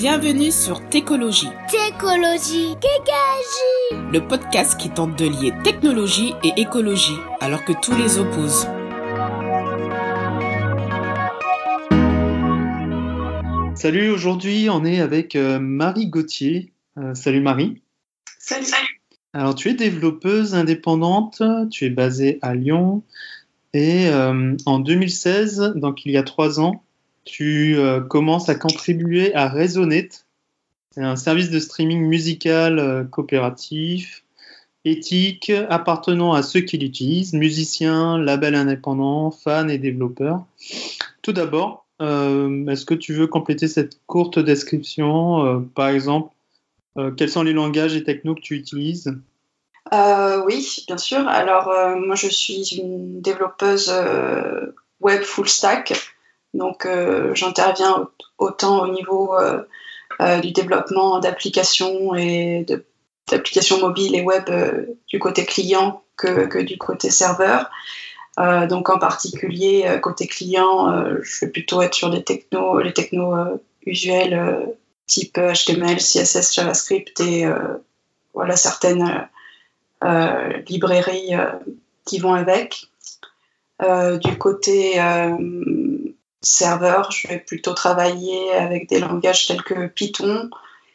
Bienvenue sur Técologie. Técologie, Kékagie. Le podcast qui tente de lier technologie et écologie alors que tous les opposent. Salut, aujourd'hui on est avec euh, Marie Gauthier. Euh, salut Marie. Salut. Alors tu es développeuse indépendante, tu es basée à Lyon et euh, en 2016, donc il y a trois ans, tu euh, commences à contribuer à Resonate. C'est un service de streaming musical euh, coopératif, éthique, appartenant à ceux qui l'utilisent, musiciens, labels indépendants, fans et développeurs. Tout d'abord, euh, est-ce que tu veux compléter cette courte description Par exemple, quels sont les langages et technos que tu utilises? Oui, bien sûr. Alors, moi, je suis une développeuse web full stack. Donc, euh, j'interviens au- autant au niveau euh, euh, du développement d'applications et d'applications mobiles et web du côté client que, du côté serveur. Donc, en particulier, côté client, je vais plutôt être sur les technos euh, usuels type HTML, CSS, JavaScript et voilà certaines librairies qui vont avec. Du côté serveur, je vais plutôt travailler avec des langages tels que Python,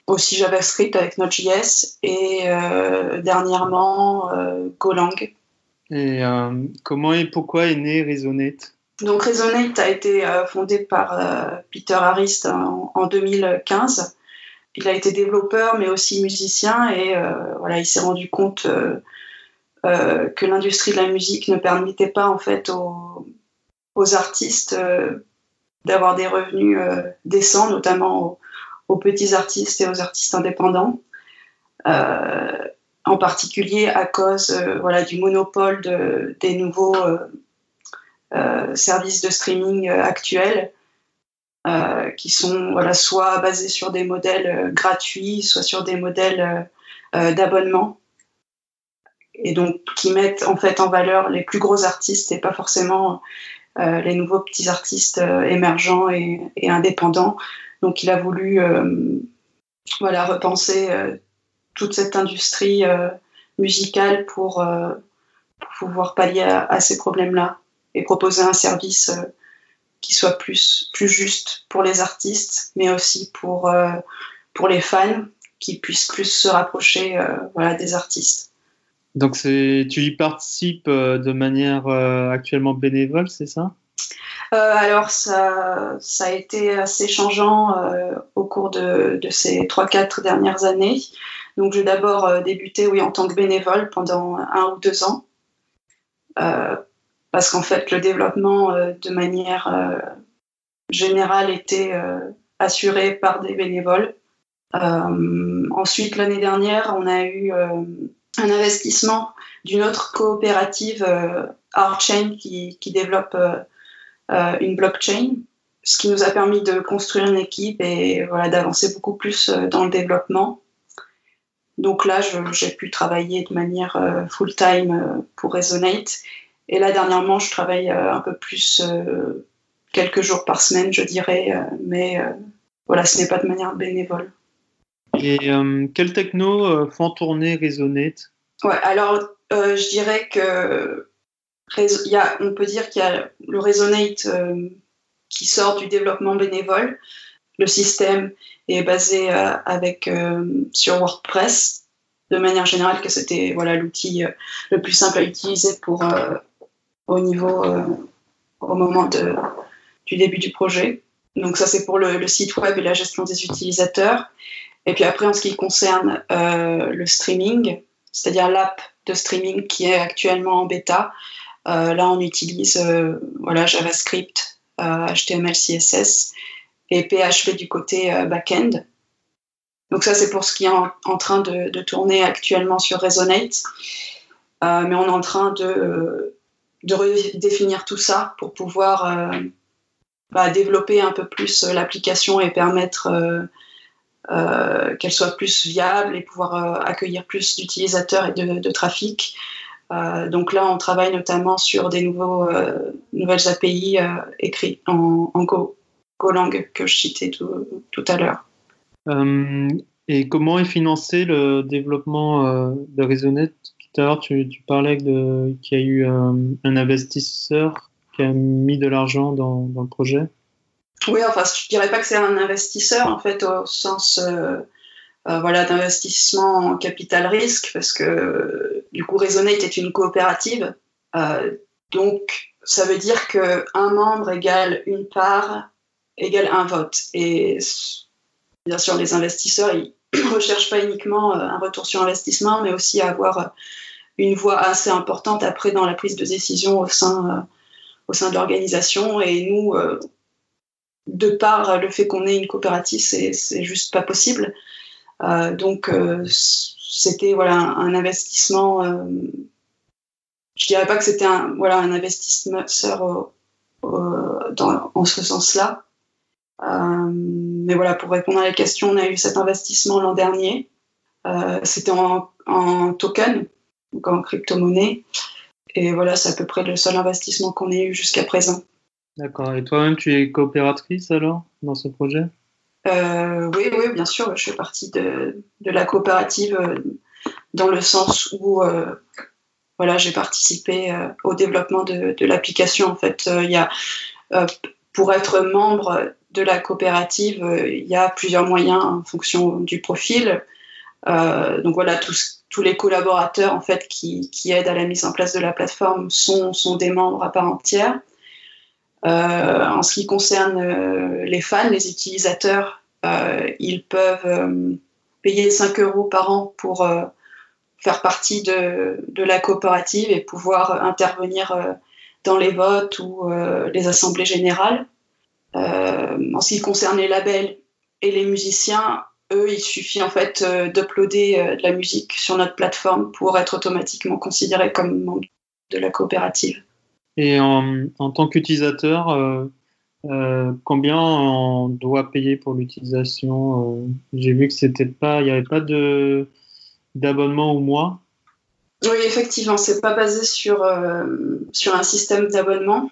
aussi JavaScript avec Node.js et euh, dernièrement euh, Golang. Et euh, comment et pourquoi est né Resonate? Donc Resonate a été fondé par Peter Harris en, en 2015. Il a été développeur mais aussi musicien et voilà, il s'est rendu compte que l'industrie de la musique ne permettait pas en fait aux, aux artistes d'avoir des revenus euh, décents, notamment aux, petits artistes et aux artistes indépendants. Euh, en particulier à cause euh, voilà, du monopole de- des nouveaux services de streaming actuels qui sont voilà, soit basés sur des modèles gratuits, soit sur des modèles d'abonnement et donc qui mettent en fait en valeur les plus gros artistes et pas forcément les nouveaux petits artistes euh, émergents et, indépendants. Donc il a voulu euh, voilà, repenser euh, toute cette industrie euh, musicale pour, euh, pouvoir pallier à, ces problèmes-là et proposer un service euh, qui soit plus, juste pour les artistes, mais aussi pour, euh, pour les fans qui puissent plus se rapprocher euh, voilà, des artistes. Donc tu y participes euh, de manière euh, actuellement bénévole, c'est ça? Euh, alors, ça, a été assez changeant au cours de, ces 3-4 dernières années. Donc, j'ai d'abord débuté oui, en tant que bénévole pendant un ou deux ans. Parce qu'en fait, le développement de manière générale était assuré par des bénévoles. Ensuite, l'année dernière, on a eu un investissement d'une autre coopérative, euh, Artchain, qui, développe euh, euh, une blockchain, ce qui nous a permis de construire une équipe et voilà, d'avancer beaucoup plus euh, dans le développement. Donc là, j'ai pu travailler de manière full-time pour Resonate. Et là, dernièrement, je travaille un peu plus, quelques jours par semaine, je dirais, mais voilà, ce n'est pas de manière bénévole. Et euh, quels technos euh, font tourner Resonate Ouais, alors euh, je dirais que y a, on peut dire qu'il y a le Resonate euh, qui sort du développement bénévole. Le système est basé avec sur WordPress de manière générale que c'était voilà l'outil le plus simple à utiliser pour au niveau au moment de, du début du projet. Donc ça c'est pour le site web et la gestion des utilisateurs. Et puis après en ce qui concerne euh, le streaming, c'est-à-dire l'app de streaming qui est actuellement en bêta. Euh, là, on utilise euh, voilà, JavaScript, HTML, CSS et PHP du côté back-end. Donc ça, c'est pour ce qui est en, train de, tourner actuellement sur Resonate. Mais on est en train de, redéfinir tout ça pour pouvoir bah, développer un peu plus l'application et permettre euh, qu'elle soit plus viable et pouvoir euh, accueillir plus d'utilisateurs et de, trafic. Euh, donc là, on travaille notamment sur des euh, nouvelles API écrites en, en Go, Golang que je citais tout, tout à l'heure. et comment est financé le développement de Raisonnet Tout à l'heure, tu, parlais qu'il y a eu un investisseur qui a mis de l'argent dans, le projet Oui, enfin, je dirais pas que c'est un investisseur, en fait, au sens euh, voilà, d'investissement en capital risque, parce que du coup, Resonate est une coopérative. Euh, donc, ça veut dire qu'un membre égale une part égale un vote. Et bien sûr, les investisseurs, ils recherchent pas uniquement euh, un retour sur investissement, mais aussi avoir une voix assez importante après dans la prise de décision au sein, au sein de l'organisation. Et nous, de par le fait qu'on ait une coopérative, c'est juste pas possible. Euh, donc euh, c'était voilà un, investissement. Euh, je dirais pas que c'était un voilà un investisseur en ce sens-là. mais voilà, pour répondre à la question, on a eu cet investissement l'an dernier. C'était en, en, token, donc en crypto-monnaie. Et voilà, c'est à peu près le seul investissement qu'on ait eu jusqu'à présent. D'accord. Et toi-même, tu es coopératrice alors dans ce projet? Euh, oui, oui, bien sûr, je fais partie de, la coopérative euh, dans le sens où euh, voilà, j'ai participé au développement de, l'application. En fait, y a, pour être membre de la coopérative, il y a plusieurs moyens en fonction du profil. donc voilà, tous, les collaborateurs en fait qui, aident à la mise en place de la plateforme sont des membres à part entière. Euh, en ce qui concerne les fans, les utilisateurs, euh, ils peuvent payer 5 euros par an pour faire partie de, de, la coopérative et pouvoir intervenir dans les votes ou les assemblées générales. en ce qui concerne les labels et les musiciens, eux, il suffit en fait d'uploader de la musique sur notre plateforme pour être automatiquement considéré comme membre de la coopérative. Et en, tant qu'utilisateur, euh, euh, combien on doit payer pour l'utilisation euh, J'ai vu que c'était pas, il n'y avait pas de d'abonnement au mois. Oui, effectivement, c'est pas basé sur sur un système d'abonnement,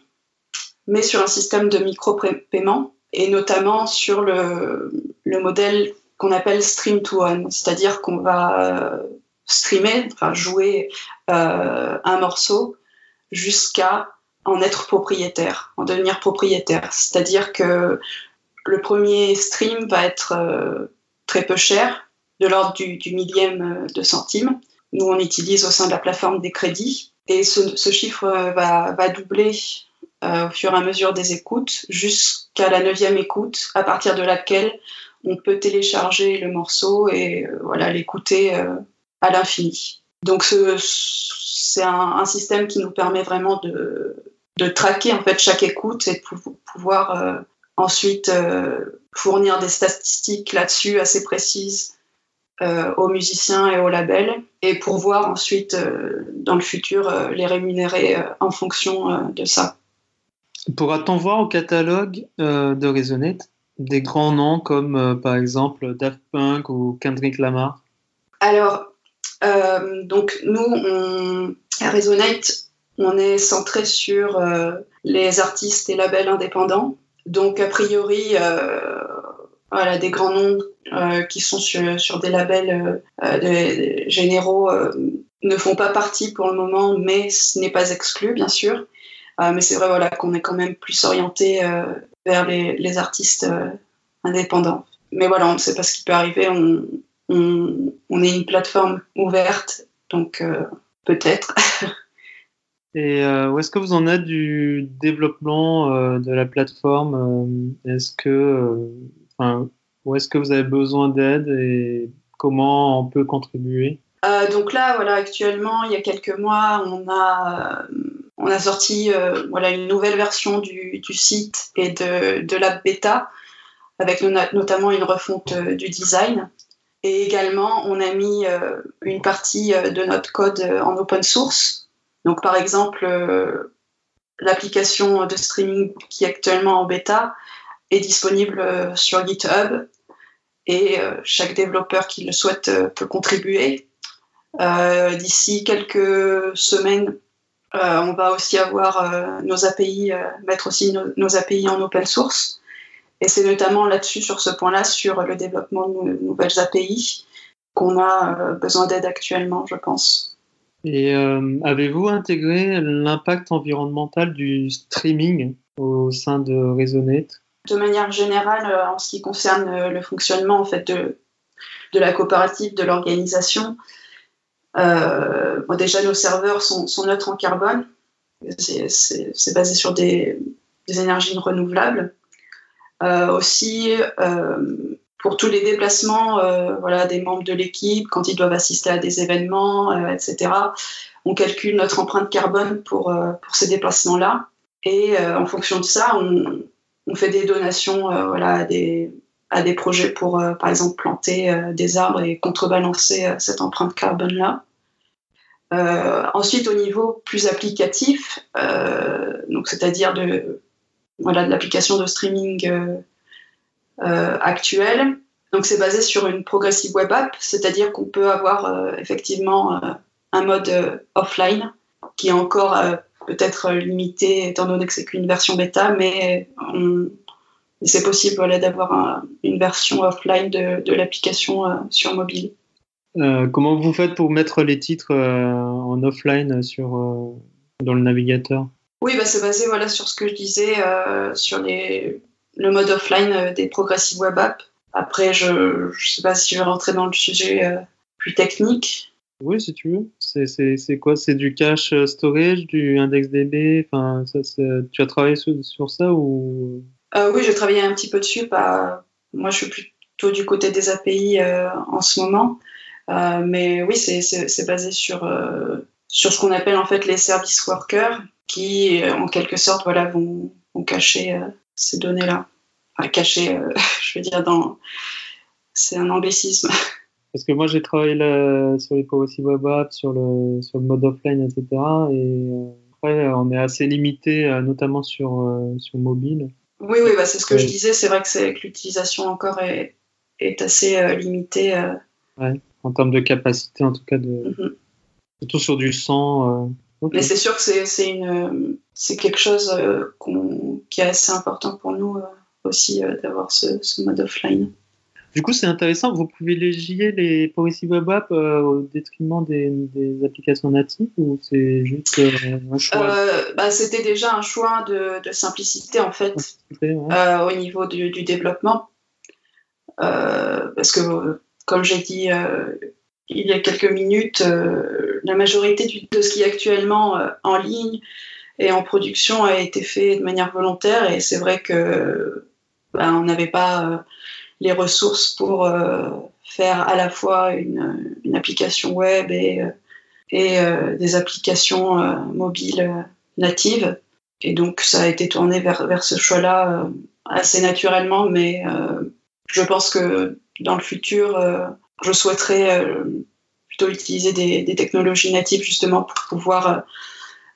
mais sur un système de micro-paiement et notamment sur le, le modèle qu'on appelle stream to one, c'est-à-dire qu'on va streamer, jouer un morceau jusqu'à en être propriétaire, en devenir propriétaire. C'est-à-dire que le premier stream va être euh, très peu cher, de l'ordre du, millième de centime. Nous, on utilise au sein de la plateforme des crédits et ce, chiffre va, doubler euh, au fur et à mesure des écoutes jusqu'à la neuvième écoute, à partir de laquelle on peut télécharger le morceau et euh, voilà l'écouter à l'infini. Donc ce, c'est un, système qui nous permet vraiment de, traquer en fait chaque écoute et de pouvoir euh, ensuite euh, fournir des statistiques là-dessus assez précises euh, aux musiciens et aux labels et pour voir ensuite dans le futur les rémunérer en fonction de ça. Pourra-t-on voir au catalogue de Resonate des grands noms comme par exemple Daft Punk ou Kendrick Lamar? Alors, euh, donc nous, à Resonate, on est centré sur euh, les artistes et labels indépendants. Donc a priori, euh, voilà, des grands noms qui sont sur, des labels généraux ne font pas partie pour le moment, mais ce n'est pas exclu, bien sûr. mais c'est vrai voilà, qu'on est quand même plus orienté vers les, artistes indépendants. Mais voilà, on ne sait pas ce qui peut arriver. On, est une plateforme ouverte, donc euh, peut-être. Et euh, où est-ce que vous en êtes du développement euh, de la plateforme Est-ce que, où est-ce que vous avez besoin d'aide et comment on peut contribuer? Donc là, voilà, actuellement, il y a quelques mois, on a on a sorti voilà, une nouvelle version du, site et de, de la bêta, avec notamment une refonte du design. Et également, on a mis euh, une partie euh, de notre code euh, en open source. Donc, par exemple, l'application de streaming qui est actuellement en bêta est disponible sur GitHub et chaque développeur qui le souhaite peut contribuer. D'ici quelques semaines, on va aussi avoir nos API, mettre aussi nos, API en open source. Et c'est notamment là-dessus, sur ce point-là, sur le développement de nouvelles API, qu'on a besoin d'aide actuellement, je pense. Et avez-vous intégré l'impact environnemental du streaming au sein de Raisonnet De manière générale, en ce qui concerne le fonctionnement en fait, de, de la coopérative, de l'organisation, euh, déjà, nos serveurs sont, neutres en carbone. C'est basé sur des, énergies renouvelables. Euh, aussi, euh, pour tous les déplacements voilà, des membres de l'équipe, quand ils doivent assister à des événements, etc., on calcule notre empreinte carbone pour, pour ces déplacements-là. Et en fonction de ça, on, fait des donations voilà, à des, à des projets pour, euh, par exemple, planter euh, des arbres et contrebalancer euh, cette empreinte carbone-là. ensuite, au niveau plus applicatif, donc c'est-à-dire de, voilà, de l'application de streaming actuelle, donc c'est basé sur une progressive web app, c'est-à-dire qu'on peut avoir effectivement un mode offline qui est encore peut-être limité étant donné que c'est qu'une version bêta, mais c'est possible d'avoir une version offline de, l'application euh, sur mobile. Euh, comment vous faites pour mettre les titres euh, en offline sur, dans le navigateur? Oui, bah, c'est basé voilà, sur ce que je disais, sur les, le mode offline des Progressive Web App. Après, je ne sais pas si je vais rentrer dans le sujet plus technique. Oui, si tu veux. C'est quoi? C'est du cache storage, du IndexDB enfin, ça, Tu as travaillé sur ça ou? Euh, oui, j'ai travaillé un petit peu dessus. Bah, moi, je suis plutôt du côté des API euh, en ce moment. Euh, mais oui, c'est basé sur, sur ce qu'on appelle en fait les service workers qui, en quelque sorte, voilà, vont, vont cacher ces données-là. Enfin, cacher, je veux dire, dans... c'est un embêcisme. Parce que moi, j'ai travaillé sur les Policy Web Apps, sur le, sur le mode offline, etc. Et après, on est assez limité, notamment sur, sur mobile. Oui, oui, bah, c'est ce que je disais. C'est vrai que, que l'utilisation encore est, est assez euh, limitée. Euh. Ouais, en termes de capacité, en tout cas, de... Mhm. surtout sur du sang. Euh. Mais c'est sûr que c'est, quelque chose qui est assez important pour nous aussi d'avoir ce, ce mode offline. Du coup, c'est intéressant. Vous privilégiez les Policy Web App euh, au détriment des, applications natives ou c'est juste euh, un choix euh, bah, C'était déjà un choix de, simplicité en fait au niveau du, développement. parce que, comme j'ai dit il y a quelques minutes, la majorité de ce qui est actuellement en ligne et en production a été fait de manière volontaire et c'est vrai que bah, on n'avait pas les ressources pour euh, faire à la fois une, application web et, euh, euh, des applications mobiles natives. Et donc, ça a été tourné vers ce choix-là assez naturellement, mais je pense que dans le futur, je souhaiterais plutôt utiliser des, des, technologies natives justement pour pouvoir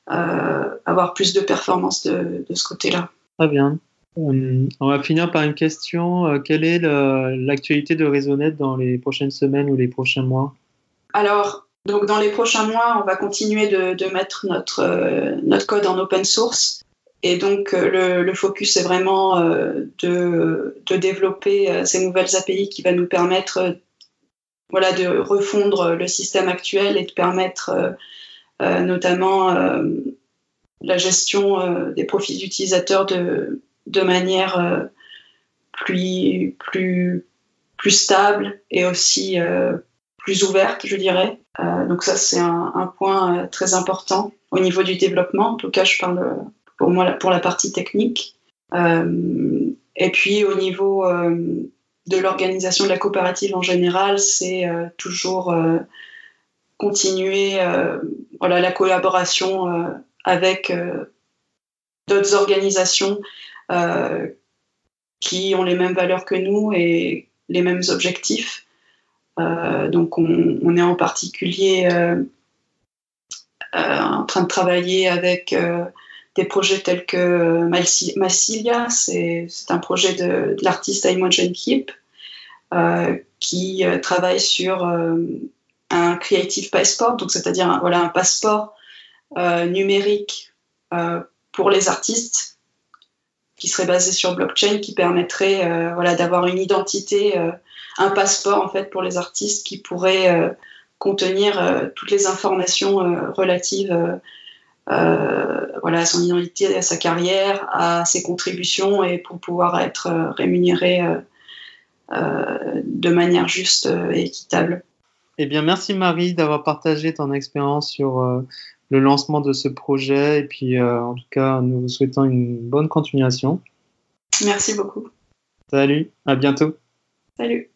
avoir plus de performance de, de ce côté-là. Très bien. Euh, on va finir par une question. Euh, quelle est l'actualité de Raisonnet dans les prochaines semaines ou les prochains mois? Alors, donc dans les prochains mois, on va continuer de, mettre notre, euh, notre code en open source. Et donc, le, focus est vraiment de, de, développer ces nouvelles API qui va nous permettre voilà, de refondre le système actuel et de permettre notamment la gestion des profils utilisateurs de, de manière euh, plus, plus, plus stable et aussi euh, plus ouverte, je dirais. Euh, donc ça, c'est un, point très important au niveau du développement. En tout cas, je parle pour moi pour la partie technique. et puis au niveau de l'organisation de la coopérative en général, c'est toujours continuer voilà, la collaboration avec d'autres organisations euh, qui ont les mêmes valeurs que nous et les mêmes objectifs. Euh, donc on, est en particulier euh, en train de travailler avec des projets tels que Massilia, c'est un projet de, l'artiste Imogen Keep, qui travaille sur un Creative Passport, donc c'est-à-dire un passeport numérique pour les artistes qui serait basé sur blockchain, qui permettrait d'avoir une identité, un passeport en fait pour les artistes qui pourrait contenir toutes les informations relatives voilà, à son identité, à sa carrière, à ses contributions et pour pouvoir être rémunéré de manière juste et équitable. Eh bien, merci Marie d'avoir partagé ton expérience sur euh, le lancement de ce projet. Et puis, euh, en tout cas, nous vous souhaitons une bonne continuation. Merci beaucoup. Salut, à bientôt. Salut.